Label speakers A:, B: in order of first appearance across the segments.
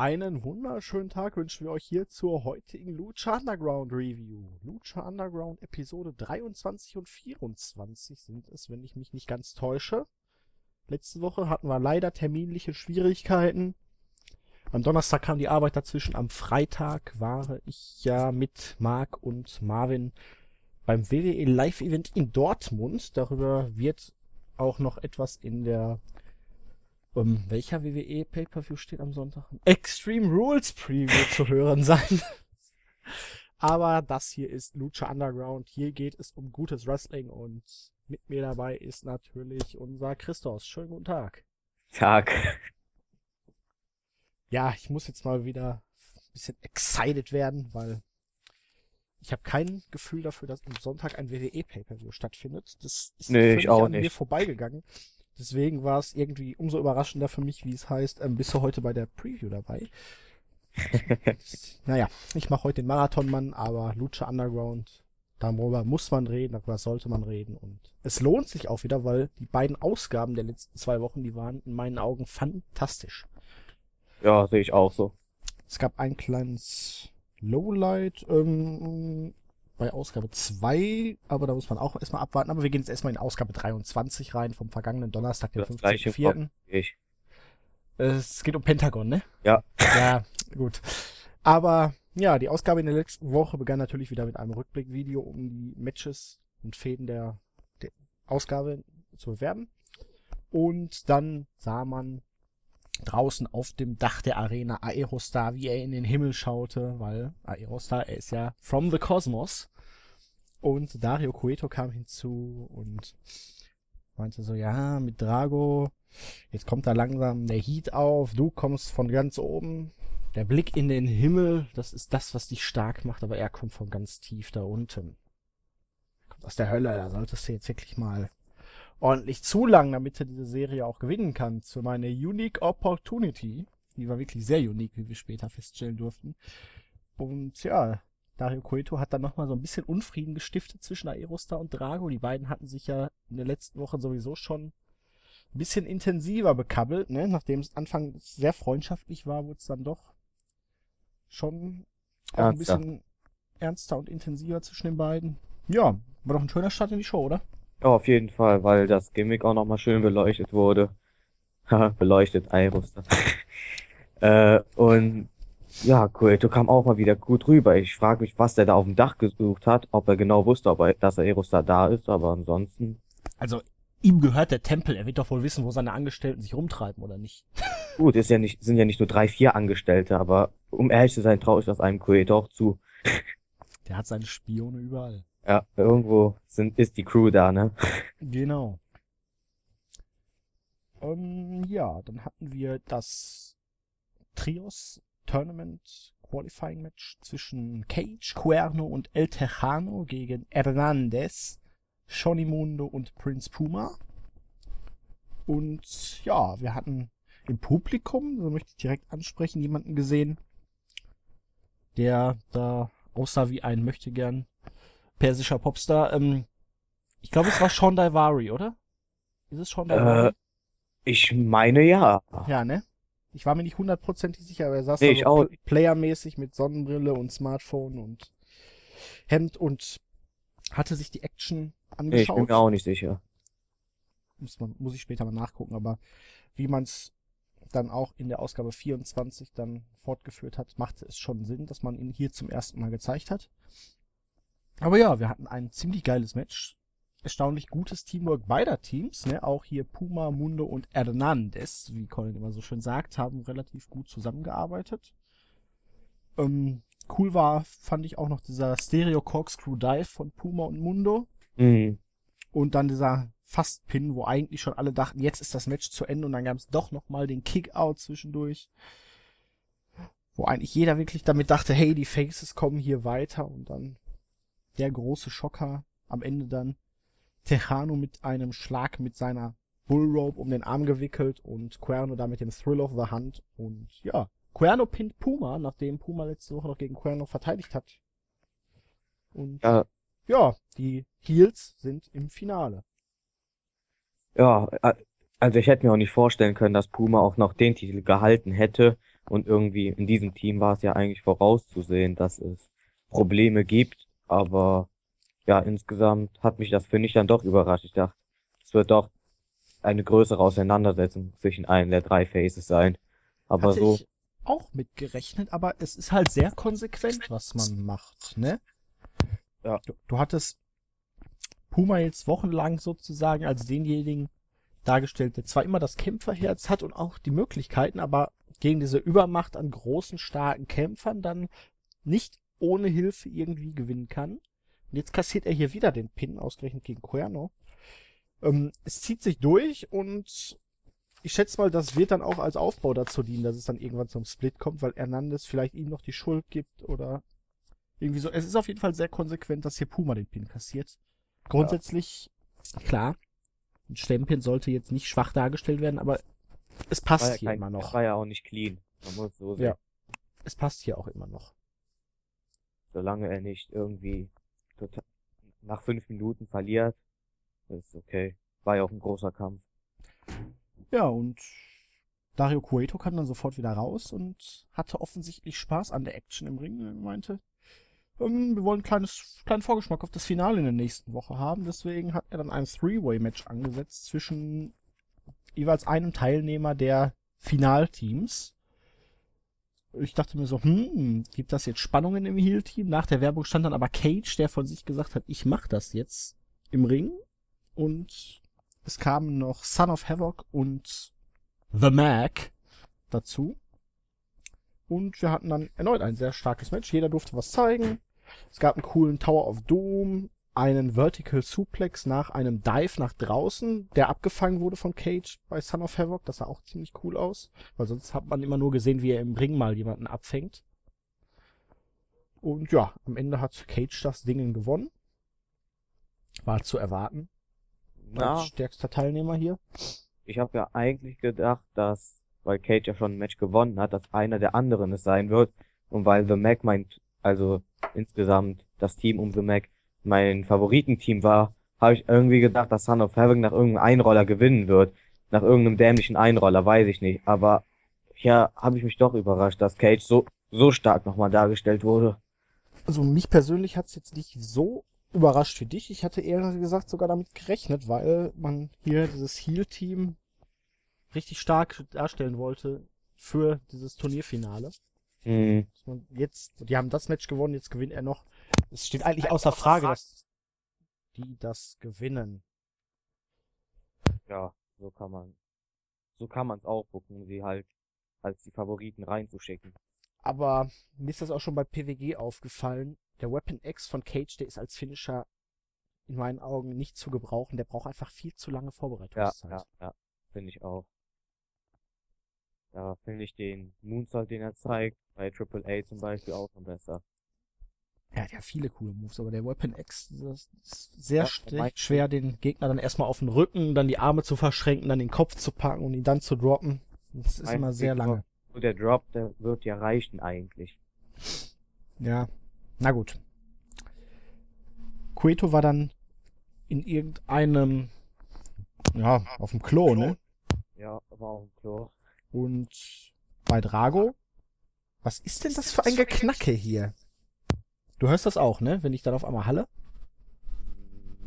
A: Einen wunderschönen Tag wünschen wir euch hier zur heutigen Lucha Underground Review. Lucha Underground Episode 23 und 24 sind es, wenn ich mich nicht ganz täusche. Letzte Woche hatten wir leider terminliche Schwierigkeiten. Am Donnerstag kam die Arbeit dazwischen. Am Freitag war ich ja mit Marc und Marvin beim WWE Live Event in Dortmund. Darüber wird auch noch etwas in der um, welcher WWE Pay-Per-View steht am Sonntag? Extreme Rules Preview zu hören sein. Aber das hier ist Lucha Underground. Hier geht es um gutes Wrestling und mit mir dabei ist natürlich unser Christos. Schönen guten Tag.
B: Tag.
A: Ja, ich muss jetzt mal wieder ein bisschen excited werden, weil ich habe kein Gefühl dafür, dass am Sonntag ein WWE Pay-Per-View stattfindet. Das ist
B: nee, ich auch
A: an
B: nicht.
A: mir vorbeigegangen. Deswegen war es irgendwie umso überraschender für mich, wie es heißt, ähm, bist du heute bei der Preview dabei. naja, ich mache heute den Marathonmann, aber Lucha Underground, darüber muss man reden, darüber sollte man reden. Und es lohnt sich auch wieder, weil die beiden Ausgaben der letzten zwei Wochen, die waren in meinen Augen fantastisch.
B: Ja, sehe ich auch so.
A: Es gab ein kleines Lowlight, ähm, bei Ausgabe 2, aber da muss man auch erstmal abwarten. Aber wir gehen jetzt erstmal in Ausgabe 23 rein, vom vergangenen Donnerstag, den 15.04. Es geht um Pentagon, ne?
B: Ja.
A: Ja, gut. Aber ja, die Ausgabe in der letzten Woche begann natürlich wieder mit einem Rückblickvideo, um die Matches und Fäden der, der Ausgabe zu bewerben. Und dann sah man draußen auf dem Dach der Arena Aerostar, wie er in den Himmel schaute, weil Aerostar, er ist ja from the Cosmos. Und Dario Cueto kam hinzu und meinte so, ja, mit Drago, jetzt kommt da langsam der Heat auf, du kommst von ganz oben, der Blick in den Himmel, das ist das, was dich stark macht, aber er kommt von ganz tief da unten. Kommt aus der Hölle, da solltest du jetzt wirklich mal ordentlich zu lang, damit er diese Serie auch gewinnen kann. Zu meiner Unique Opportunity. Die war wirklich sehr unique, wie wir später feststellen durften. Und ja, Dario Coeto hat dann nochmal so ein bisschen Unfrieden gestiftet zwischen Aerostar und Drago. Die beiden hatten sich ja in der letzten Woche sowieso schon ein bisschen intensiver bekabbelt, ne? Nachdem es Anfang sehr freundschaftlich war, wurde es dann doch schon auch ein bisschen ernster und intensiver zwischen den beiden. Ja, war doch ein schöner Start in die Show, oder?
B: Ja, auf jeden Fall, weil das Gimmick auch nochmal schön beleuchtet wurde. beleuchtet, Aerostar. äh, und ja, Coeto kam auch mal wieder gut rüber. Ich frage mich, was der da auf dem Dach gesucht hat, ob er genau wusste, ob er, dass Aerostar da ist, aber ansonsten.
A: Also, ihm gehört der Tempel. Er wird doch wohl wissen, wo seine Angestellten sich rumtreiben, oder nicht?
B: Gut, ist ja nicht, sind ja nicht nur drei, vier Angestellte, aber um ehrlich zu sein, traue ich das einem Coeto auch zu.
A: Der hat seine Spione überall.
B: Ja, irgendwo sind, ist die Crew da, ne?
A: Genau. Ähm, ja, dann hatten wir das Trios Tournament Qualifying Match zwischen Cage, Cuerno und El Tejano gegen Hernandez, Johnny Mundo und Prince Puma. Und ja, wir hatten im Publikum, so möchte ich direkt ansprechen, jemanden gesehen, der da aussah wie ein Möchtegern persischer Popstar. Ähm, ich glaube, es war Sean Daivari, oder? Ist es Sean Daivari?
B: Äh, ich meine ja.
A: Ja, ne? Ich war mir nicht hundertprozentig sicher, aber er saß
B: nee, da so
A: playermäßig mit Sonnenbrille und Smartphone und Hemd und hatte sich die Action angeschaut. Nee, ich
B: bin mir auch nicht sicher.
A: Muss, man, muss ich später mal nachgucken, aber wie man es dann auch in der Ausgabe 24 dann fortgeführt hat, machte es schon Sinn, dass man ihn hier zum ersten Mal gezeigt hat. Aber ja, wir hatten ein ziemlich geiles Match. Erstaunlich gutes Teamwork beider Teams, ne? Auch hier Puma, Mundo und Hernandez, wie Colin immer so schön sagt, haben relativ gut zusammengearbeitet. Ähm, cool war, fand ich auch noch dieser Stereo Corkscrew Dive von Puma und Mundo.
B: Mhm.
A: Und dann dieser Fast-Pin, wo eigentlich schon alle dachten, jetzt ist das Match zu Ende und dann gab es doch nochmal den Kick-Out zwischendurch. Wo eigentlich jeder wirklich damit dachte, hey, die Faces kommen hier weiter und dann der große Schocker am Ende dann Tejano mit einem Schlag mit seiner Bullrope um den Arm gewickelt und Cuerno da mit dem Thrill of the Hand und ja, Cuerno pinnt Puma, nachdem Puma letzte Woche noch gegen Cuerno verteidigt hat. Und
B: ja,
A: ja die Heels sind im Finale.
B: Ja, also ich hätte mir auch nicht vorstellen können, dass Puma auch noch den Titel gehalten hätte, Und irgendwie in diesem Team war es ja eigentlich vorauszusehen, dass es Probleme gibt. Aber ja, insgesamt hat mich das, finde ich, dann doch überrascht. Ich dachte, es wird doch eine größere Auseinandersetzung zwischen einem der drei Faces sein. Aber
A: Hatte
B: so,
A: ich auch mitgerechnet, aber es ist halt sehr konsequent, was man macht, ne?
B: Ja.
A: Du, du hattest Puma jetzt wochenlang sozusagen als denjenigen dargestellt, der zwar immer das Kämpferherz hat und auch die Möglichkeiten, aber gegen diese Übermacht an großen, starken Kämpfern dann nicht ohne Hilfe irgendwie gewinnen kann. Und jetzt kassiert er hier wieder den Pin, ausgerechnet gegen Cuerno. Ähm, es zieht sich durch und ich schätze mal, das wird dann auch als Aufbau dazu dienen, dass es dann irgendwann zum Split kommt, weil Hernandez vielleicht ihm noch die Schuld gibt oder irgendwie so. Es ist auf jeden Fall sehr konsequent, dass hier Puma den Pin kassiert. Grundsätzlich, klar, ein Stempel sollte jetzt nicht schwach dargestellt werden, aber es passt
B: ja
A: hier
B: kein,
A: immer
B: es
A: noch.
B: war ja auch nicht clean. Man muss so sehen.
A: Ja. Es passt hier auch immer noch.
B: Solange er nicht irgendwie total, nach fünf Minuten verliert, ist okay. War ja auch ein großer Kampf.
A: Ja, und Dario Cueto kam dann sofort wieder raus und hatte offensichtlich Spaß an der Action im Ring. Er meinte, ähm, wir wollen ein kleines, kleinen Vorgeschmack auf das Finale in der nächsten Woche haben. Deswegen hat er dann ein Three-Way-Match angesetzt zwischen jeweils einem Teilnehmer der Finalteams. Ich dachte mir so, hm, gibt das jetzt Spannungen im Heel-Team? Nach der Werbung stand dann aber Cage, der von sich gesagt hat, ich mach das jetzt im Ring. Und es kamen noch Son of Havoc und The Mac dazu. Und wir hatten dann erneut ein sehr starkes Match. Jeder durfte was zeigen. Es gab einen coolen Tower of Doom, einen Vertical Suplex nach einem Dive nach draußen, der abgefangen wurde von Cage bei Son of Havoc. Das sah auch ziemlich cool aus, weil sonst hat man immer nur gesehen, wie er im Ring mal jemanden abfängt. Und ja, am Ende hat Cage das Ding gewonnen. War zu erwarten
B: Na,
A: als stärkster Teilnehmer hier.
B: ich habe ja eigentlich gedacht, dass, weil Cage ja schon ein Match gewonnen hat, dass einer der anderen es sein wird. Und weil The Mac meint, also insgesamt das Team um The Mac mein Favoritenteam war, habe ich irgendwie gedacht, dass Son of Havoc nach irgendeinem Einroller gewinnen wird. Nach irgendeinem dämlichen Einroller, weiß ich nicht. Aber hier habe ich mich doch überrascht, dass Cage so, so stark nochmal dargestellt wurde.
A: Also mich persönlich hat's jetzt nicht so überrascht wie dich. Ich hatte eher gesagt sogar damit gerechnet, weil man hier dieses Heal-Team richtig stark darstellen wollte für dieses Turnierfinale.
B: Hm,
A: man jetzt, die haben das Match gewonnen, jetzt gewinnt er noch. Es steht eigentlich außer Frage, dass die das gewinnen.
B: ja, so kann man, so kann man es auch gucken, sie halt als die Favoriten reinzuschicken.
A: Aber mir ist das auch schon bei PWG aufgefallen. Der Weapon X von Cage, der ist als Finisher in meinen Augen nicht zu gebrauchen. Der braucht einfach viel zu lange
B: Ja,
A: Vorbereitungszeit.
B: ja, ja, finde ich auch. Da finde ich den Moonsault, den er zeigt, bei Triple A zum Beispiel auch noch besser.
A: Er hat ja viele coole Moves, aber der Weapon X das ist sehr
B: Ja,
A: schwer, den Gegner dann erstmal auf den Rücken, dann die Arme zu verschränken, dann den Kopf zu packen und ihn dann zu droppen. Das ist
B: Mein
A: immer sehr lange.
B: So der Drop, der wird ja reichen eigentlich.
A: Ja, na gut. Cueto war dann in irgendeinem, ja, auf dem Klo, ne?
B: Ja, war auch ein Klo.
A: Und bei Drago, was ist denn das für ein Geknacke hier? Du hörst das auch, ne? Wenn ich dann auf einmal halle?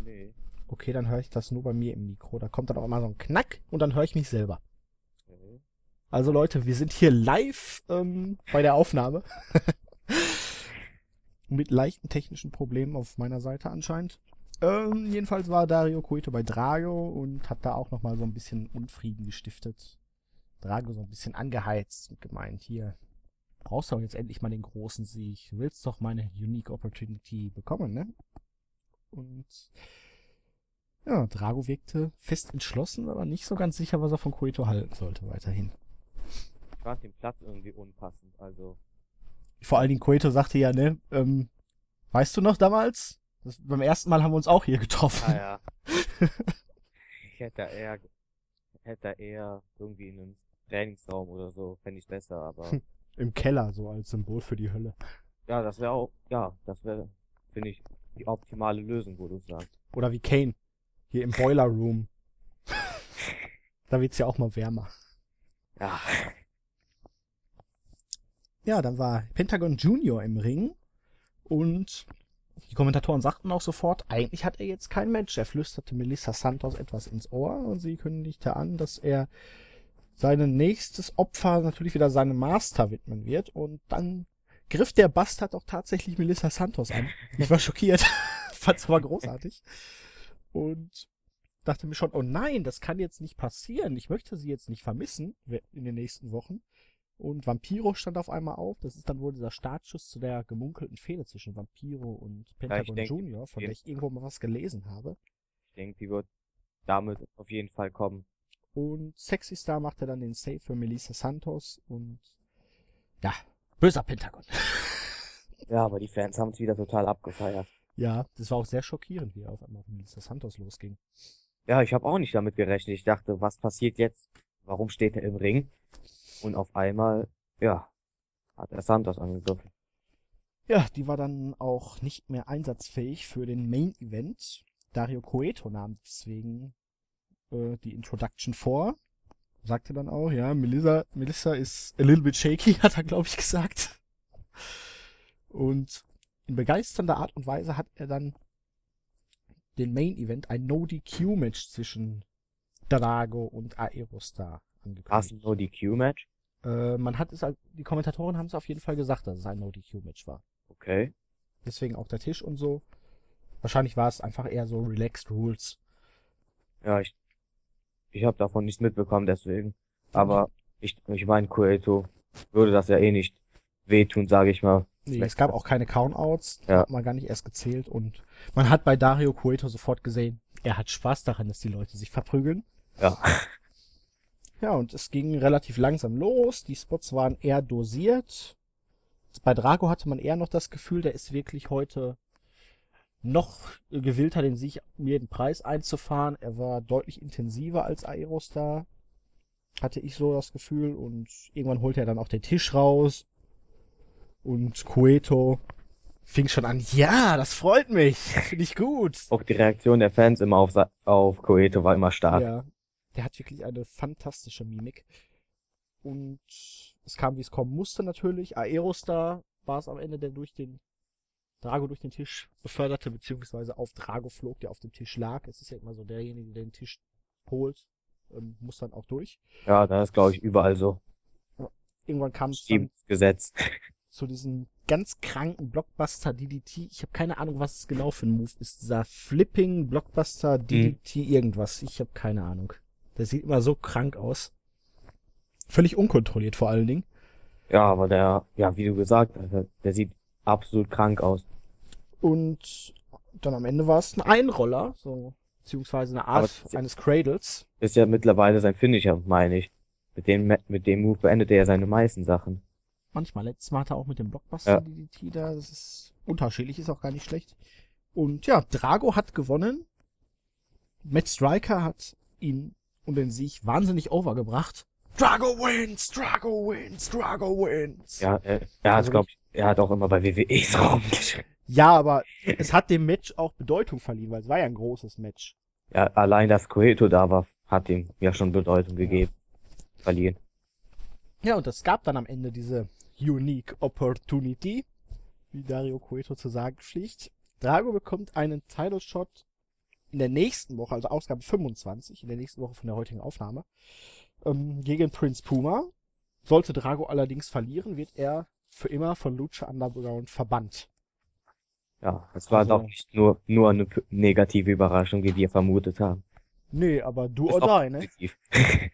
B: Nee.
A: Okay, dann höre ich das nur bei mir im Mikro. Da kommt dann auch mal so ein Knack und dann höre ich mich selber.
B: Okay.
A: Also Leute, wir sind hier live ähm, bei der Aufnahme. Mit leichten technischen Problemen auf meiner Seite anscheinend. Ähm, jedenfalls war Dario Cueto bei Drago und hat da auch nochmal so ein bisschen Unfrieden gestiftet. Drago so ein bisschen angeheizt und gemeint, hier, brauchst du doch jetzt endlich mal den großen Sieg. Du willst doch meine Unique Opportunity bekommen, ne? Und ja, Drago wirkte fest entschlossen, aber nicht so ganz sicher, was er von Cueto halten sollte weiterhin.
B: Ich fand den Platz irgendwie unpassend, also.
A: Vor allen Dingen Cueto sagte ja, ne, ähm, weißt du noch damals? Das, beim ersten Mal haben wir uns auch hier getroffen.
B: Ah ja. ich hätte da eher, hätte da eher irgendwie in einem Trainingsraum oder so, fände ich besser, aber
A: Im Keller, so als Symbol für die Hölle.
B: ja, das wäre auch, ja, das wäre, finde ich, die optimale Lösung, wo du sagst.
A: Oder wie Kane. Hier im Boiler Room. da wird's ja auch mal wärmer.
B: Ja.
A: Ja, dann war Pentagon Junior im Ring und die Kommentatoren sagten auch sofort, eigentlich hat er jetzt kein Match. Er flüsterte Melissa Santos etwas ins Ohr und sie kündigte an, dass er sein nächstes Opfer natürlich wieder seinem Master widmen wird. Und dann griff der Bastard auch tatsächlich Melissa Santos an. Ich war schockiert, fand's aber großartig. Und dachte mir schon, oh nein, das kann jetzt nicht passieren. Ich möchte sie jetzt nicht vermissen in den nächsten Wochen. Und Vampiro stand auf einmal auf. Das ist dann wohl dieser Startschuss zu der gemunkelten Fehde zwischen Vampiro und Pentagon
B: denke,
A: Junior, von der ich irgendwo mal was gelesen habe.
B: Ich denke, die wird damit auf jeden Fall kommen.
A: Und Sexy Star machte dann den Save für Melissa Santos und ja, böser Pentagon.
B: Ja, aber die Fans haben es wieder total abgefeiert.
A: ja, das war auch sehr schockierend, wie er auf einmal auf Melissa Santos losging.
B: Ja, ich habe auch nicht damit gerechnet. Ich dachte, was passiert jetzt? Warum steht er im Ring? Und auf einmal, ja, hat er Santos angegriffen.
A: Ja, die war dann auch nicht mehr einsatzfähig für den Main Event. Dario Coeto nahm deswegen äh, die Introduction vor. Sagte dann auch, ja, Melissa, Melissa ist a little bit shaky, hat er, glaube ich, gesagt. Und in begeisternder Art und Weise hat er dann den Main Event, ein No-DQ-Match zwischen Drago und Aerostar
B: War es
A: angekündigt.
B: ein No-DQ-Match?
A: Äh, man hat es, halt- die Kommentatoren haben es auf jeden Fall gesagt, dass es ein No-DQ-Match war.
B: Okay.
A: Deswegen auch der Tisch und so. Wahrscheinlich war es einfach eher so Relaxed Rules.
B: Ja, ich, ich habe davon nichts mitbekommen, deswegen. Aber ich, ich meine, Cueto würde das ja eh nicht wehtun, sage ich mal.
A: Nee, es gab auch keine Countouts,
B: Ja.
A: hat man gar nicht erst gezählt und man hat bei Dario Cueto sofort gesehen, er hat Spaß daran, dass die Leute sich verprügeln.
B: Ja.
A: Ja, und es ging relativ langsam los, die Spots waren eher dosiert. Bei Drago hatte man eher noch das Gefühl, der ist wirklich heute noch gewillter, den Sieg um jeden Preis einzufahren. Er war deutlich intensiver als Aerostar, hatte ich so das Gefühl. Und irgendwann holte er dann auch den Tisch raus. Und Cueto fing schon an, ja, das freut mich, finde ich gut.
B: Auch die Reaktion der Fans immer auf, Sa- auf Cueto war immer stark.
A: Ja, der hat wirklich eine fantastische Mimik. Und es kam, wie es kommen musste natürlich. Aerostar war es am Ende, der durch den Drago durch den Tisch beförderte, beziehungsweise auf Drago flog, der auf dem Tisch lag. Es ist ja immer so, derjenige, der den Tisch holt, ähm, muss dann auch durch.
B: Ja, das ist, glaube ich, überall so.
A: Irgendwann kam es
B: Gesetz.
A: zu diesem ganz kranken Blockbuster DDT. Ich habe keine Ahnung, was es genau für ein Move ist. Dieser Flipping Blockbuster DDT irgendwas. Ich habe keine Ahnung. Der sieht immer so krank aus. Völlig unkontrolliert vor allen Dingen.
B: Ja, aber der, ja, wie du gesagt hast, der sieht absolut krank aus.
A: Und dann am Ende war es ein Einroller, so beziehungsweise eine Art eines Cradles.
B: Ist ja mittlerweile sein Finisher, meine ich. Mit dem, mit dem Move beendet er ja seine meisten Sachen.
A: Manchmal. Letztes Mal hat er auch mit dem Blockbuster
B: Ja.
A: DDT da. Das ist unterschiedlich, ist auch gar nicht schlecht. Und ja, Drago hat gewonnen. Matt Striker hat ihn um den Sieg wahnsinnig overgebracht. Drago wins, Drago wins, Drago wins.
B: Ja, er, er hat,
A: Also
B: glaube ich, er hat auch immer bei WWEs rumgeschrieben.
A: Ja, aber es hat dem Match auch Bedeutung verliehen, weil es war ja ein großes Match.
B: Ja, allein, dass Cueto da war, hat ihm ja schon Bedeutung gegeben. Verliehen.
A: Ja, und es gab dann am Ende diese Unique Opportunity, wie Dario Cueto zu sagen pflicht. Drago bekommt einen Title Shot in der nächsten Woche, also Ausgabe 25, in der nächsten Woche von der heutigen Aufnahme, ähm, gegen Prince Puma. Sollte Drago allerdings verlieren, wird er für immer von Lucha Underground verbannt.
B: Ja, es war
A: Also-
B: doch nicht nur, nur eine negative Überraschung, wie wir vermutet haben.
A: Nee, aber do
B: Ist
A: or die, ne?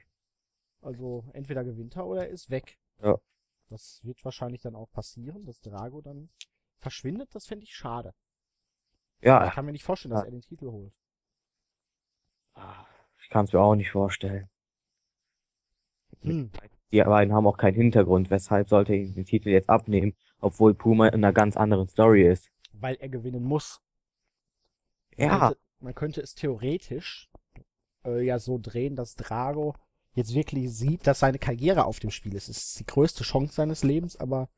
A: Also entweder gewinnt er oder er ist weg.
B: Ja.
A: Das wird wahrscheinlich dann auch passieren, dass Drago dann verschwindet. Das fände ich schade. Ich
B: Ja,
A: kann mir nicht vorstellen, dass
B: Ja.
A: er den Titel holt.
B: ich kann es mir auch nicht vorstellen.
A: Hm.
B: Die beiden haben auch keinen Hintergrund, weshalb sollte er den Titel jetzt abnehmen, obwohl Puma in einer ganz anderen Story ist.
A: Weil er gewinnen muss. Man
B: Ja,
A: könnte, man könnte es theoretisch äh, ja so drehen, dass Drago jetzt wirklich sieht, dass seine Karriere auf dem Spiel ist. Es ist die größte Chance seines Lebens, aber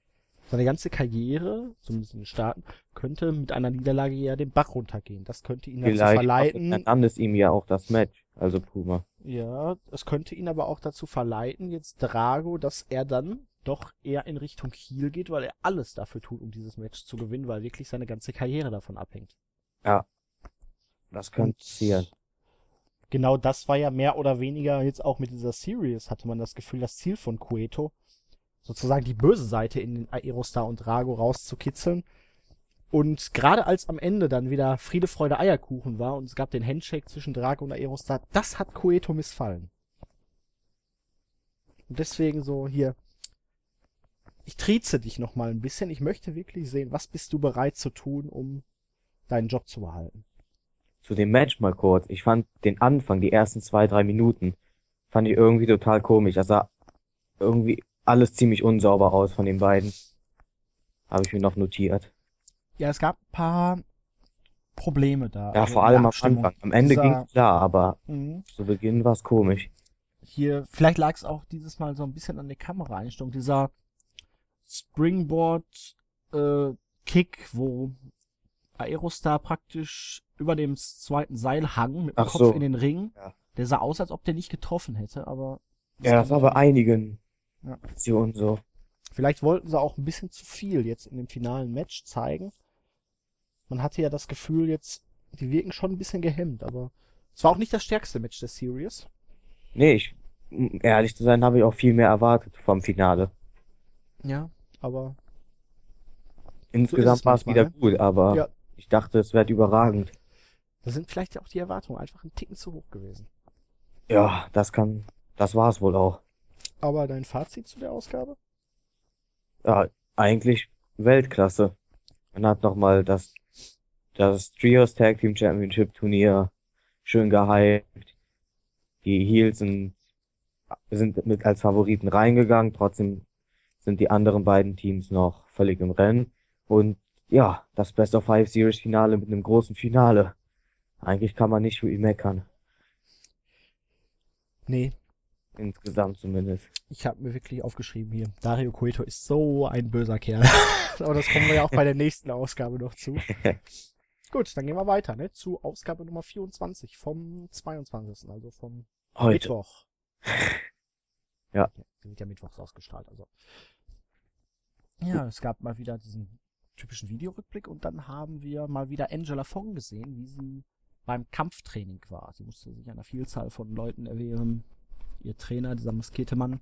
A: seine ganze Karriere, zumindest in den Staaten, könnte mit einer Niederlage ja den Bach runtergehen. Das könnte ihn dazu
B: vielleicht
A: verleiten,
B: kostet Hernandez ihm ja auch das Match, also Puma.
A: Ja, es könnte ihn aber auch dazu verleiten, jetzt Drago, dass er dann doch eher in Richtung Heel geht, weil er alles dafür tut, um dieses Match zu gewinnen, weil wirklich seine ganze Karriere davon abhängt.
B: Das könnte passieren.
A: Genau das war ja mehr oder weniger jetzt auch mit dieser Series, hatte man das Gefühl, das Ziel von Cueto, sozusagen die böse Seite in den Aerostar und Drago rauszukitzeln. Und gerade als am Ende dann wieder Friede, Freude, Eierkuchen war und es gab den Handshake zwischen Drago und Aerostar, das hat Cueto missfallen. Und deswegen so hier, ich trieze dich noch mal ein bisschen. Ich möchte wirklich sehen, was bist du bereit zu tun, um deinen Job zu behalten.
B: Zu dem Match mal kurz. Ich fand den Anfang, die ersten zwei, drei Minuten, fand ich irgendwie total komisch. Das sah irgendwie alles ziemlich unsauber aus von den beiden. Habe ich mir noch notiert.
A: Ja, es gab ein paar Probleme da.
B: Ja,
A: also
B: vor allem am. Anfang. Am Ende
A: Dieser-
B: ging's klar, aber
A: Mhm.
B: zu Beginn war's komisch.
A: Hier, vielleicht lag es auch dieses Mal so ein bisschen an der Kameraeinstellung. Dieser Springboard äh, Kick, wo Aerostar praktisch über dem zweiten Seil hang mit dem
B: Ach
A: Kopf
B: so.
A: in den Ring.
B: Ja.
A: Der sah aus, als ob der nicht getroffen hätte, aber
B: Ja, das war bei einigen
A: Ja.
B: Aktionen so.
A: Vielleicht wollten sie auch ein bisschen zu viel jetzt in dem finalen Match zeigen. Man hatte ja das Gefühl jetzt, die wirken schon ein bisschen gehemmt, aber es war auch nicht das stärkste Match der Series.
B: Nee, ich, um ehrlich zu sein, habe ich auch viel mehr erwartet vom Finale.
A: Ja, aber
B: Insgesamt
A: es
B: war es wieder gut, aber
A: Ja.
B: ich dachte, es wird überragend.
A: da sind vielleicht ja auch die Erwartungen einfach ein Ticken zu hoch gewesen.
B: Ja, das kann, das war's wohl auch.
A: Aber dein Fazit zu der Ausgabe?
B: Ja, eigentlich Weltklasse. Man hat nochmal das, das Trios Tag Team Championship Turnier schön gehypt. Die Heels sind, sind mit als Favoriten reingegangen, trotzdem sind die anderen beiden Teams noch völlig im Rennen. Und ja, das Best of Five Series Finale mit einem großen Finale. Eigentlich kann man nicht für ihn meckern.
A: Nee,
B: Insgesamt zumindest.
A: ich habe mir wirklich aufgeschrieben hier. Dario Cueto ist so ein böser Kerl. aber das kommen wir ja auch bei der nächsten Ausgabe noch zu. Gut, dann gehen wir weiter, ne? Zu Ausgabe Nummer 24 vom 22. Also vom
B: Heute.
A: Mittwoch.
B: Ja.
A: Die wird ja mittwochs ausgestrahlt, also. Ja, es gab mal wieder diesen typischen Videorückblick und dann haben wir mal wieder Angela Fong gesehen, wie sie beim Kampftraining war. Sie musste sich einer Vielzahl von Leuten erwehren. Ihr Trainer, dieser maskierte Mann,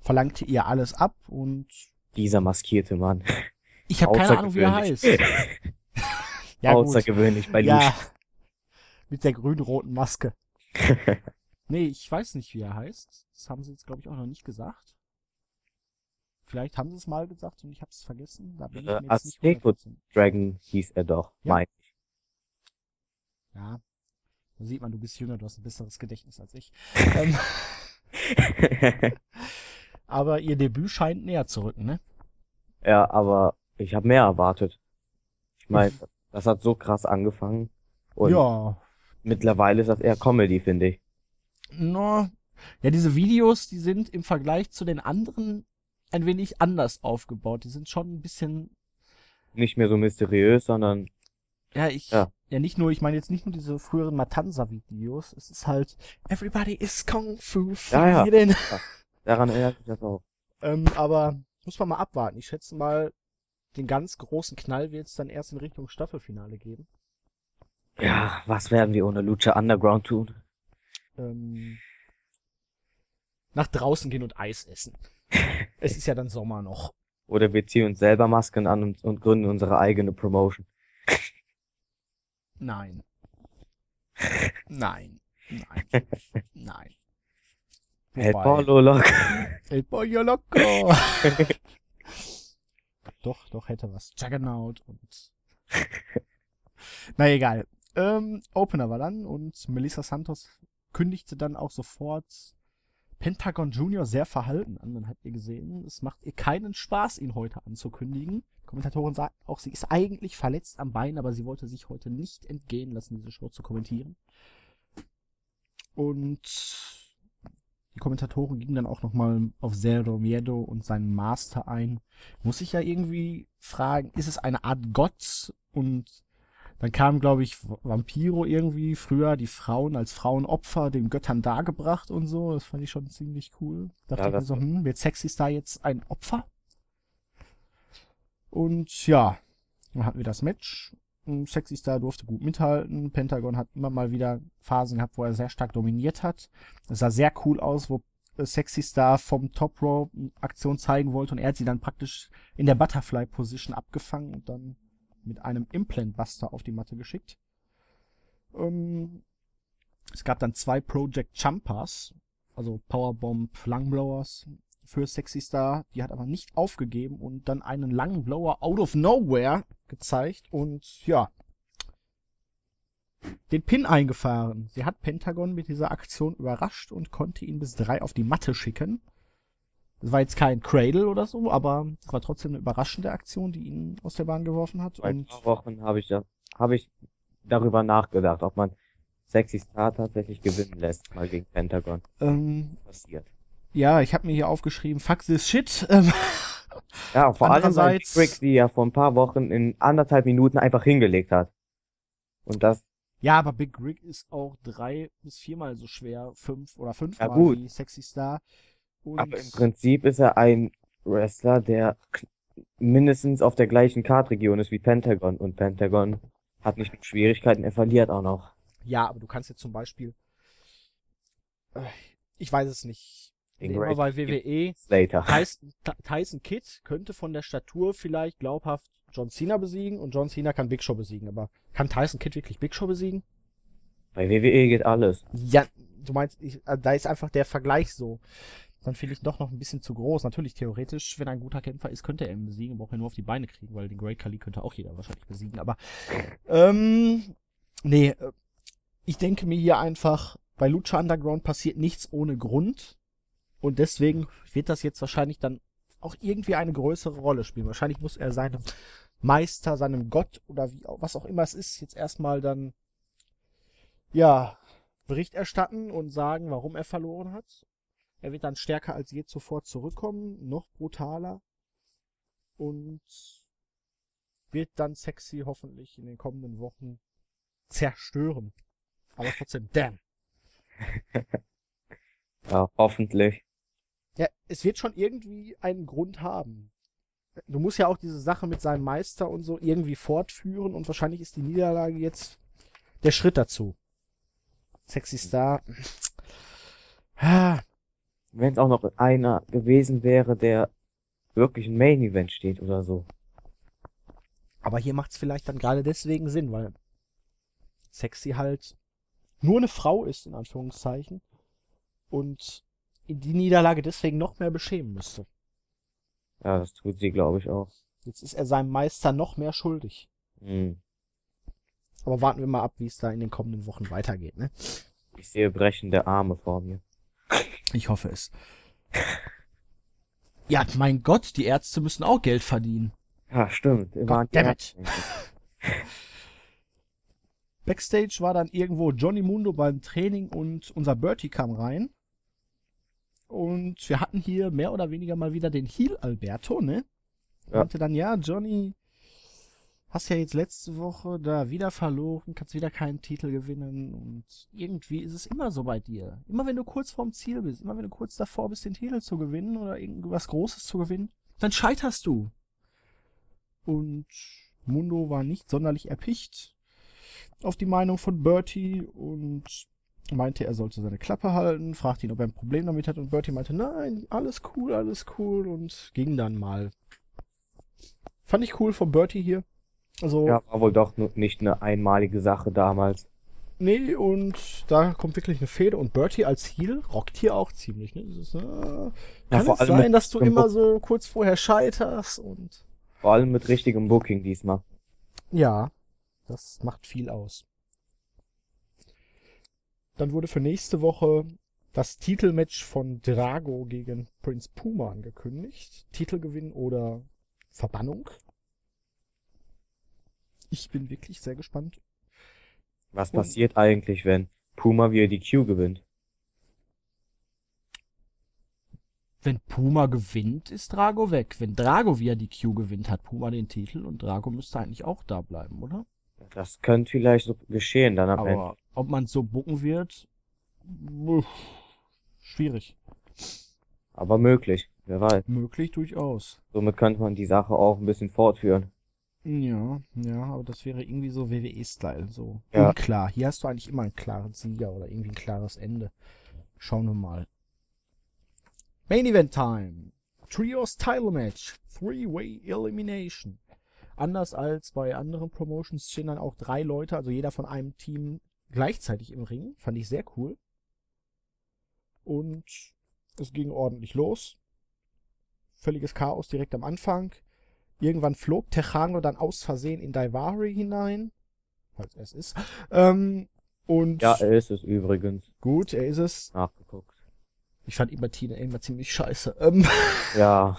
A: verlangte ihr alles ab und
B: Dieser maskierte Mann.
A: ich habe keine Ahnung, wie er heißt. Ja, gut.
B: Außergewöhnlich bei
A: Ja,
B: Lucia.
A: mit der grün-roten Maske. Nee, ich weiß nicht, wie er heißt. Das haben sie jetzt, glaube ich, auch noch nicht gesagt. Vielleicht haben sie es mal gesagt und ich habe es vergessen. Da bin ich mir jetzt nicht
B: Azteco
A: 100%.
B: Dragon hieß er doch,
A: Ja.
B: mein
A: Ja. Da sieht man, du bist jünger, du hast ein besseres Gedächtnis als ich. ähm,
B: ich.
A: aber ihr Debüt scheint näher zu rücken, ne?
B: Ja, aber ich habe mehr erwartet. Ich meine, das hat so krass angefangen und
A: ja.
B: mittlerweile ist das eher Comedy, finde ich.
A: No. Ja, diese Videos, die sind im Vergleich zu den anderen ein wenig anders aufgebaut. Die sind schon ein bisschen
B: Nicht mehr so mysteriös, sondern
A: Ja, ich, ja.
B: Ja.
A: nicht nur, ich meine jetzt nicht nur diese früheren Matanza-Videos, es ist halt, everybody is Kung Fu
B: Ja, ja. daran erinnert mich das auch.
A: Ähm, aber muss man mal abwarten. Ich schätze mal, den ganz großen Knall wird es dann erst in Richtung Staffelfinale geben.
B: Ja, was werden wir ohne Lucha Underground tun?
A: Ähm, nach draußen gehen und Eis essen. es ist ja dann Sommer noch.
B: Oder wir ziehen uns selber Masken an und, und gründen unsere eigene Promotion.
A: Nein. Nein. Nein. Nein.
B: El Polo Lock.
A: El Pollo Loco. doch, doch, hätte was. Juggernaut und. Na egal. Ähm, Opener war dann und Melissa Santos kündigte dann auch sofort Pentagon Junior sehr verhalten an. Dann habt ihr gesehen, es macht ihr keinen Spaß, ihn heute anzukündigen. Die Kommentatorin sagt auch, sie ist eigentlich verletzt am Bein, aber sie wollte sich heute nicht entgehen lassen, diese Show zu kommentieren. Und die Kommentatoren gingen dann auch nochmal auf Zero Miedo und seinen Master ein. Muss ich ja irgendwie fragen, ist es eine Art Gott und Dann kamen, glaube ich, Vampiro irgendwie früher, die Frauen als Frauenopfer den Göttern dargebracht und so. Das fand ich schon ziemlich cool. Dachte
B: Ja,
A: ich mir so, hm, wird Sexy Star jetzt ein Opfer? Und ja, dann hatten wir das Match. Sexy Star durfte gut mithalten. Pentagon hat immer mal wieder Phasen gehabt, wo er sehr stark dominiert hat. Das sah sehr cool aus, wo Sexy Star vom Top eine Aktion zeigen wollte und er hat sie dann praktisch in der Butterfly Position abgefangen und dann mit einem Implant Buster auf die Matte geschickt. Ähm, es gab dann zwei Project Jumpers, also Powerbomb Langblowers für Sexy Star. Die hat aber nicht aufgegeben und dann einen langen Blower out of nowhere gezeigt und ja, den Pin eingefahren. Sie hat Pentagon mit dieser Aktion überrascht und konnte ihn bis drei auf die Matte schicken. Das war jetzt kein Cradle oder so, aber es war trotzdem eine überraschende Aktion, die ihn aus der Bahn geworfen hat.
B: Vor ein paar Wochen habe ich ja, habe ich darüber nachgedacht, ob man Sexy Star tatsächlich gewinnen lässt, mal gegen Pentagon.
A: ähm,
B: Passiert.
A: ja, ich habe mir hier aufgeschrieben, fuck this shit. Ähm,
B: Ja, vor allem weil
A: Andererseits-
B: Rick die ja vor ein paar Wochen in anderthalb Minuten einfach hingelegt hat. Und das,
A: ja, aber Big Rig ist auch drei bis viermal so schwer, fünf oder fünfmal
B: Ja, gut.
A: wie Sexy Star. Und
B: aber im Prinzip ist er ein Wrestler, der mindestens auf der gleichen Kartregion ist wie Pentagon. Und Pentagon hat nicht nur Schwierigkeiten, er verliert auch noch.
A: ja, aber du kannst jetzt zum Beispiel, äh, ich weiß es nicht, immer bei WWE,
B: Slater.
A: Tyson, Ty- Tyson Kidd könnte von der Statur vielleicht glaubhaft John Cena besiegen und John Cena kann Big Show besiegen, aber kann Tyson Kidd wirklich Big Show besiegen?
B: Bei WWE geht alles.
A: Ja, du meinst, ich, äh, da ist einfach der Vergleich so. Dann finde ich doch noch ein bisschen zu groß. Natürlich, theoretisch, wenn er ein guter Kämpfer ist, könnte er ihn besiegen, braucht er nur auf die Beine kriegen, weil den Great Khali könnte auch jeder wahrscheinlich besiegen. Aber, ähm, nee, äh, ich denke mir hier einfach, bei Lucha Underground passiert nichts ohne Grund. Und deswegen wird das jetzt wahrscheinlich dann auch irgendwie eine größere Rolle spielen. Wahrscheinlich muss er seinem Meister, seinem Gott oder wie, was auch immer es ist, jetzt erstmal dann, ja, Bericht erstatten und sagen, warum er verloren hat. Er wird dann stärker als je zuvor zurückkommen, noch brutaler und wird dann sexy hoffentlich in den kommenden Wochen zerstören. Aber trotzdem, damn.
B: Ja, hoffentlich.
A: Ja, es wird schon irgendwie einen Grund haben. Du musst ja auch diese Sache mit seinem Meister und so irgendwie fortführen und wahrscheinlich ist die Niederlage jetzt der Schritt dazu. Sexy Star. Ah,
B: Wenn es auch noch einer gewesen wäre, der wirklich ein Main Event steht oder so.
A: Aber hier macht's vielleicht dann gerade deswegen Sinn, weil Sexy halt nur eine Frau ist, in Anführungszeichen, und die Niederlage deswegen noch mehr beschämen müsste.
B: Ja, das tut sie, glaube ich, auch.
A: Jetzt ist er seinem Meister noch mehr schuldig.
B: Hm.
A: Aber warten wir mal ab, wie es da in den kommenden Wochen weitergeht, ne?
B: Ich sehe brechende Arme vor mir.
A: Ich hoffe es. Ja, mein Gott, die Ärzte müssen auch Geld verdienen.
B: Ja, stimmt. Immer
A: God damn it. Backstage war dann irgendwo Johnny Mundo beim Training und unser Bertie kam rein. Und wir hatten hier mehr oder weniger mal wieder den Heel Alberto, ne?
B: Ja.
A: Meinte dann, ja, Johnny, hast ja jetzt letzte Woche da wieder verloren, kannst wieder keinen Titel gewinnen und irgendwie ist es immer so bei dir. Immer wenn du kurz vorm Ziel bist, immer wenn du kurz davor bist, den Titel zu gewinnen oder irgendwas Großes zu gewinnen, dann scheiterst du. Und Mundo war nicht sonderlich erpicht auf die Meinung von Bertie und meinte, er sollte seine Klappe halten, fragte ihn, ob er ein Problem damit hat und Bertie meinte, nein, alles cool, alles cool und ging dann mal. Fand ich cool von Bertie hier. Also,
B: Ja, war wohl doch nicht eine einmalige Sache damals.
A: nee, und da kommt wirklich eine Fehde und Bertie als Heel rockt hier auch ziemlich, ne? Ist, äh,
B: Ja,
A: kann
B: vor
A: es sein, dass du immer
B: Book-
A: so kurz vorher scheiterst und
B: Vor allem mit richtigem Booking diesmal.
A: Ja, das macht viel aus. Dann wurde für nächste Woche das Titelmatch von Drago gegen Prince Puma angekündigt. Titelgewinn oder Verbannung. Ich bin wirklich sehr gespannt.
B: Was
A: Und-
B: passiert eigentlich, wenn Puma wieder die Q gewinnt?
A: Wenn Puma gewinnt, ist Drago weg. Wenn Drago wieder die Q gewinnt, hat Puma den Titel und Drago müsste eigentlich auch da bleiben, oder?
B: Das könnte vielleicht so geschehen dann am Ende.
A: Ob man es so bucken wird, schwierig.
B: Aber möglich, wer weiß.
A: Möglich durchaus.
B: Somit könnte man die Sache auch ein bisschen fortführen.
A: Ja, ja, aber das wäre irgendwie so WWE-Style, so
B: Ja.
A: unklar. Hier hast du eigentlich immer einen klaren Sieger oder irgendwie ein klares Ende. Schauen wir mal. Main Event Time. Trios Title Match. Three-Way Elimination. Anders als bei anderen Promotions stehen dann auch drei Leute, also jeder von einem Team gleichzeitig im Ring. Fand ich sehr cool. Und es ging ordentlich los. Völliges Chaos direkt am Anfang. Irgendwann flog Tejano dann aus Versehen in Daivari hinein. Falls er es ist. Ähm, und
B: Ja, er ist es übrigens.
A: gut, er ist es.
B: Nachgeguckt.
A: Ich fand immer Tina immer ziemlich scheiße. Ähm,
B: Ja.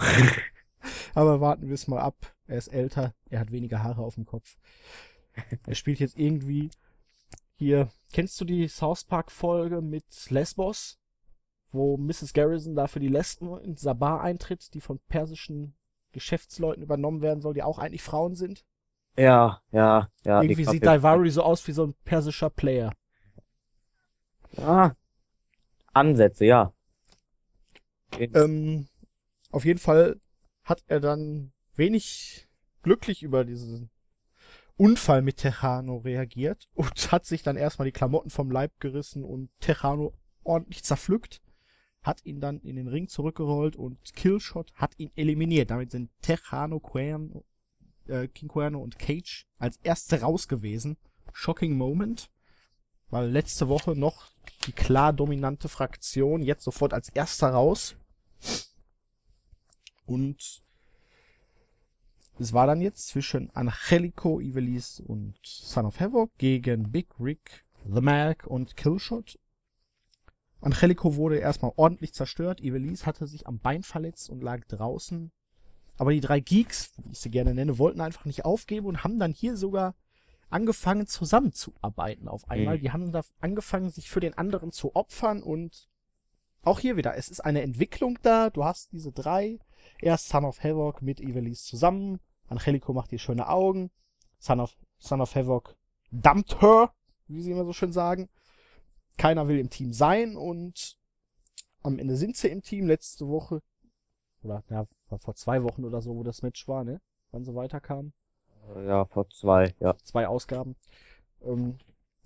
A: aber warten wir es mal ab. Er ist älter, er hat weniger Haare auf dem Kopf. Er spielt jetzt irgendwie hier. Kennst du die South Park Folge mit Lesbos? Wo Mrs. Garrison da für die Lesben in Bar eintritt, die von persischen Geschäftsleuten übernommen werden soll, die auch eigentlich Frauen sind?
B: Ja, ja, ja.
A: Irgendwie sieht Daivari so aus wie so ein persischer Player.
B: Ah. Ansätze, ja.
A: Ähm, auf jeden Fall hat er dann wenig glücklich über diesen Unfall mit Tejano reagiert und hat sich dann erstmal die Klamotten vom Leib gerissen und Tejano ordentlich zerpflückt, hat ihn dann in den Ring zurückgerollt und Killshot hat ihn eliminiert. Damit sind Tejano, Cuerno, äh, King Cuerno und Cage als erste raus gewesen. Shocking Moment, weil letzte Woche noch die klar dominante Fraktion, jetzt sofort als erster raus. Und es war dann jetzt zwischen Angelico, Ivelis und Son of Havoc gegen Big Rick, The Mac und Killshot. Angelico wurde erstmal ordentlich zerstört. Ivelis hatte sich am Bein verletzt und lag draußen. Aber die drei Geeks, wie ich sie gerne nenne, wollten einfach nicht aufgeben und haben dann hier sogar angefangen zusammenzuarbeiten auf einmal.
B: Mhm.
A: Die haben da angefangen, sich für den anderen zu opfern und auch hier wieder, es ist eine Entwicklung da. Du hast diese drei. Erst Son of Havoc mit Ivelis zusammen. Angelico macht ihr schöne Augen. Son of, Son of Havoc dumpt her, wie sie immer so schön sagen. Keiner will im Team sein und am Ende sind sie im Team. Letzte Woche, oder ja, war vor zwei Wochen oder so, wo das Match war, ne? Wann sie weiterkamen
B: Ja, vor zwei, ja.
A: zwei Ausgaben, ähm,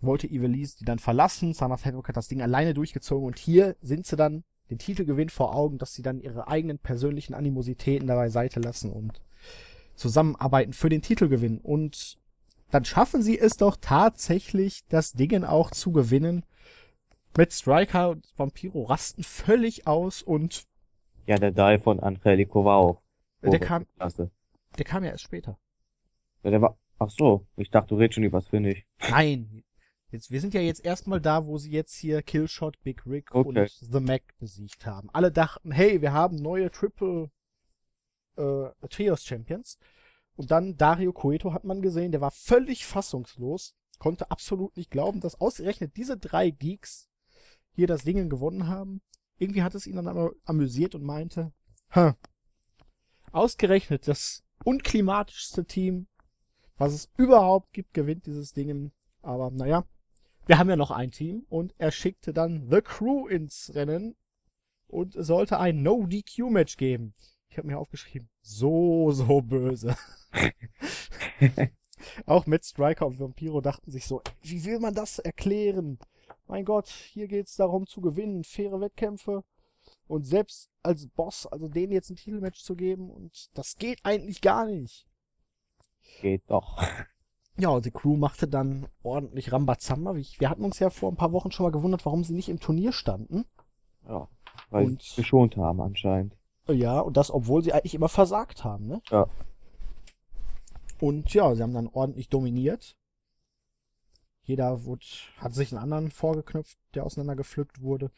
A: wollte Ivelisse die dann verlassen. Son of Havoc hat das Ding alleine durchgezogen und hier sind sie dann den Titelgewinn vor Augen, dass sie dann ihre eigenen persönlichen Animositäten dabei Seite lassen und zusammenarbeiten für den Titelgewinn. Und dann schaffen sie es doch tatsächlich, das Ding auch zu gewinnen. Matt Striker und Vampiro rasten völlig aus und
B: Ja, der Dive von Angelico war auch.
A: der kam,
B: Klasse.
A: der kam ja erst später.
B: Ja, der war. Ach so, ich dachte, du redest schon übers Finish.
A: Nein. Jetzt, wir sind ja jetzt erstmal da, wo sie jetzt hier Killshot, Big Rick
B: Okay.
A: und The Mac besiegt haben. Alle dachten, hey, wir haben neue Triple äh, Trios Champions. Und dann Dario Cueto hat man gesehen, der war völlig fassungslos, konnte absolut nicht glauben, dass ausgerechnet diese drei Geeks hier das Ding gewonnen haben. Irgendwie hat es ihn dann aber amüsiert und meinte, Hä, ausgerechnet das unklimatischste Team, was es überhaupt gibt, gewinnt dieses Ding. Aber naja, wir haben ja noch ein Team und er schickte dann The Crew ins Rennen und sollte ein No-DQ-Match geben. Ich habe mir aufgeschrieben, so, so böse. Auch Matt Striker und Vampiro dachten sich so, wie will man das erklären? Mein Gott, hier geht's darum zu gewinnen, faire Wettkämpfe und selbst als Boss, also denen jetzt ein Titelmatch zu geben und das geht eigentlich gar nicht.
B: Geht doch.
A: Ja, und die Crew machte dann ordentlich Rambazamba. Wir hatten uns ja vor ein paar Wochen schon mal gewundert, warum sie nicht im Turnier standen.
B: Ja. Weil
A: Und-
B: sie geschont haben anscheinend.
A: Ja, und das, obwohl sie eigentlich immer versagt haben, ne?
B: Ja.
A: Und ja, sie haben dann ordentlich dominiert. Jeder wurde, hat sich einen anderen vorgeknüpft, der auseinandergepflückt wurde.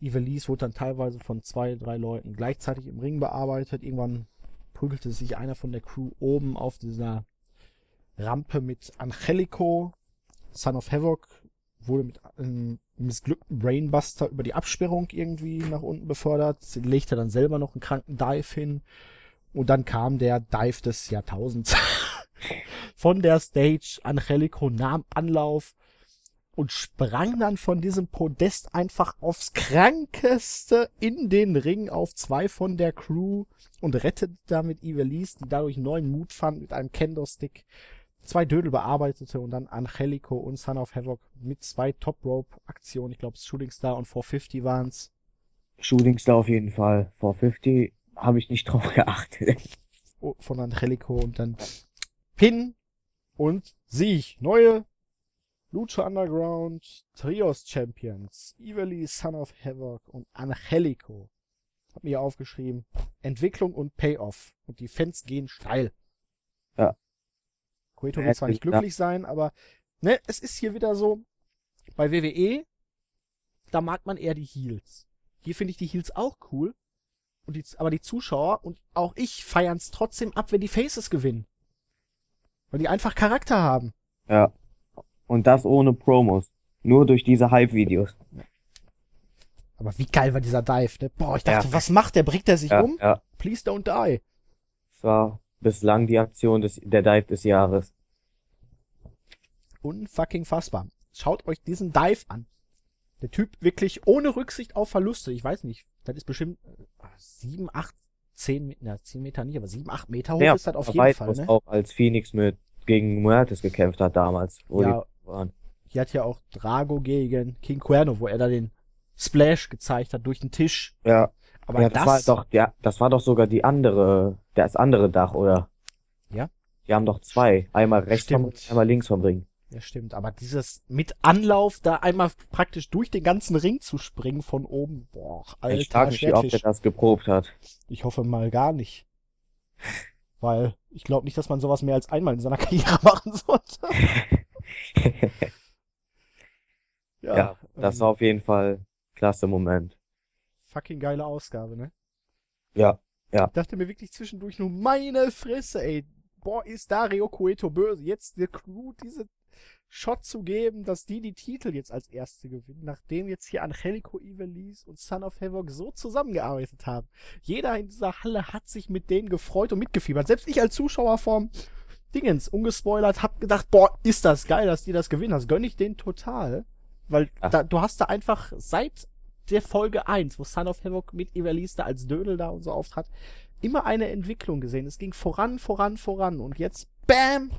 A: Ivelisse wurde dann teilweise von zwei, drei Leuten gleichzeitig im Ring bearbeitet. Irgendwann prügelte sich einer von der Crew oben auf dieser Rampe mit Angelico. Son of Havoc wurde mit einem missglückten Brainbuster über die Absperrung irgendwie nach unten befördert. Legte dann selber noch einen kranken Dive hin. Und dann kam der Dive des Jahrtausends. von der Stage. Angelico nahm Anlauf und sprang dann von diesem Podest einfach aufs Krankeste in den Ring auf zwei von der Crew und rettete damit Ivelisse, die dadurch neuen Mut fand mit einem Kendo-Stick, zwei Dödel bearbeitete und dann Angelico und Son of Havoc mit zwei Top-Rope-Aktionen, ich glaube Shooting Star und 450 waren's.
B: Shooting Star auf jeden Fall. 450 habe ich nicht drauf geachtet.
A: Oh, von Angelico und dann Pin und Sieg. Neue Lucha Underground Trios Champions. Evely, Son of Havoc und Angelico. Hab mir hier aufgeschrieben. Entwicklung und Payoff. Und die Fans gehen steil.
B: Ja.
A: Cueto wird zwar nicht glücklich sein, aber ne, es ist hier wieder so, bei WWE, da mag man eher die Heels. Hier finde ich die Heels auch cool. Und die, aber die Zuschauer und auch ich feiern es trotzdem ab, wenn die Faces gewinnen. Weil die einfach Charakter haben.
B: Ja. Und das ohne Promos. Nur durch diese Hype-Videos.
A: Aber wie geil war dieser Dive, ne? Boah, ich dachte,
B: Ja.
A: was macht der? Bringt er sich
B: Ja,
A: um?
B: ja.
A: Please don't die.
B: Das war bislang die Aktion des, der Dive des Jahres.
A: Unfucking fassbar. Schaut euch diesen Dive an. Der Typ wirklich ohne Rücksicht auf Verluste. Ich weiß nicht, das ist bestimmt äh, sieben, acht, zehn, na, zehn Meter nicht, aber sieben, acht Meter hoch
B: Ja,
A: ist das auf jeden Fall, ne?
B: auch als Phoenix mit gegen Muertes gekämpft hat damals, wo
A: Ja.
B: die waren.
A: Hier hat ja auch Drago gegen King Cuerno, wo er da den Splash gezeigt hat durch den Tisch.
B: Ja,
A: Aber
B: ja, das, war doch, ja, das war doch sogar die andere, das andere Dach, oder?
A: Ja?
B: Die haben doch zwei. Einmal rechts vom
A: Stimmt.
B: Ring, einmal links vom Ring.
A: Ja, stimmt. Aber dieses mit Anlauf da einmal praktisch durch den ganzen Ring zu springen von oben, boah, alter
B: ich frage mich, wie oft er das geprobt hat.
A: Ich hoffe mal gar nicht. Weil ich glaube nicht, dass man sowas mehr als einmal in seiner Karriere machen sollte.
B: Ja, das
A: ähm,
B: war auf jeden Fall klasse Moment.
A: Fucking geile Ausgabe, ne?
B: Ja,
A: Ich dachte mir wirklich zwischendurch nur, meine Fresse, ey. Boah, ist Dario Cueto böse. Jetzt der Crew diese Shot zu geben, dass die die Titel jetzt als erste gewinnen, nachdem jetzt hier Angelico Ivelisse und Son of Havoc so zusammengearbeitet haben. Jeder in dieser Halle hat sich mit denen gefreut und mitgefiebert. Selbst ich als Zuschauer vom Dingens, ungespoilert, hab gedacht, boah, ist das geil, dass die das gewinnen. Das gönn ich denen total. Weil da, du hast da einfach seit der Folge 1, wo Son of Havoc mit Ivelisse da als Dödel da und so auftrat, immer eine Entwicklung gesehen. Es ging voran, voran, voran. Und jetzt, bam,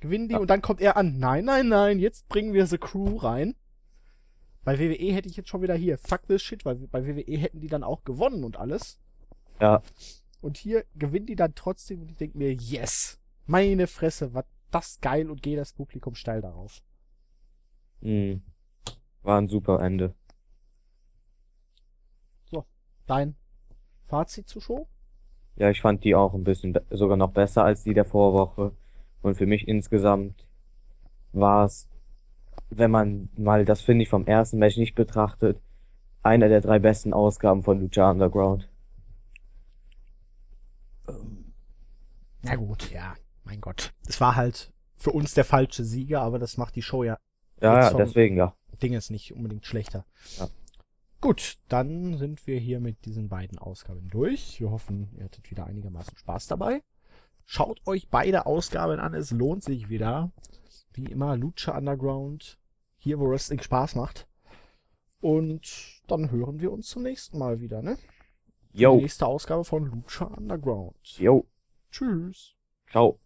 A: gewinnen die
B: Ja.
A: und dann kommt er an. Nein, nein, nein, jetzt bringen wir The Crew rein. Bei WWE hätte ich jetzt schon wieder hier, fuck this shit, weil bei WWE hätten die dann auch gewonnen und alles.
B: ja,
A: Und hier gewinnen die dann trotzdem und ich denke mir, yes, meine Fresse, was das geil und gehe das Publikum steil darauf.
B: mh. War ein super Ende.
A: Dein Fazit zur Show?
B: Ja, ich fand die auch ein bisschen sogar noch besser als die der Vorwoche. Und für mich insgesamt war es, wenn man mal das finde ich vom ersten Match nicht betrachtet, einer der drei besten Ausgaben von Lucha Underground.
A: Na gut, ja, mein Gott. Es war halt für uns der falsche Sieger, aber das macht die Show ja
B: Ja, ja, deswegen ja.
A: Ding ist nicht unbedingt schlechter.
B: Ja.
A: Gut, dann sind wir hier mit diesen beiden Ausgaben durch. Wir hoffen, ihr hattet wieder einigermaßen Spaß dabei. Schaut euch beide Ausgaben an, es lohnt sich wieder. Wie immer, Lucha Underground, hier wo Wrestling Spaß macht. Und dann hören wir uns zum nächsten Mal wieder, ne? Die
B: Yo,
A: nächste Ausgabe von Lucha Underground.
B: yo,
A: Tschüss.
B: ciao.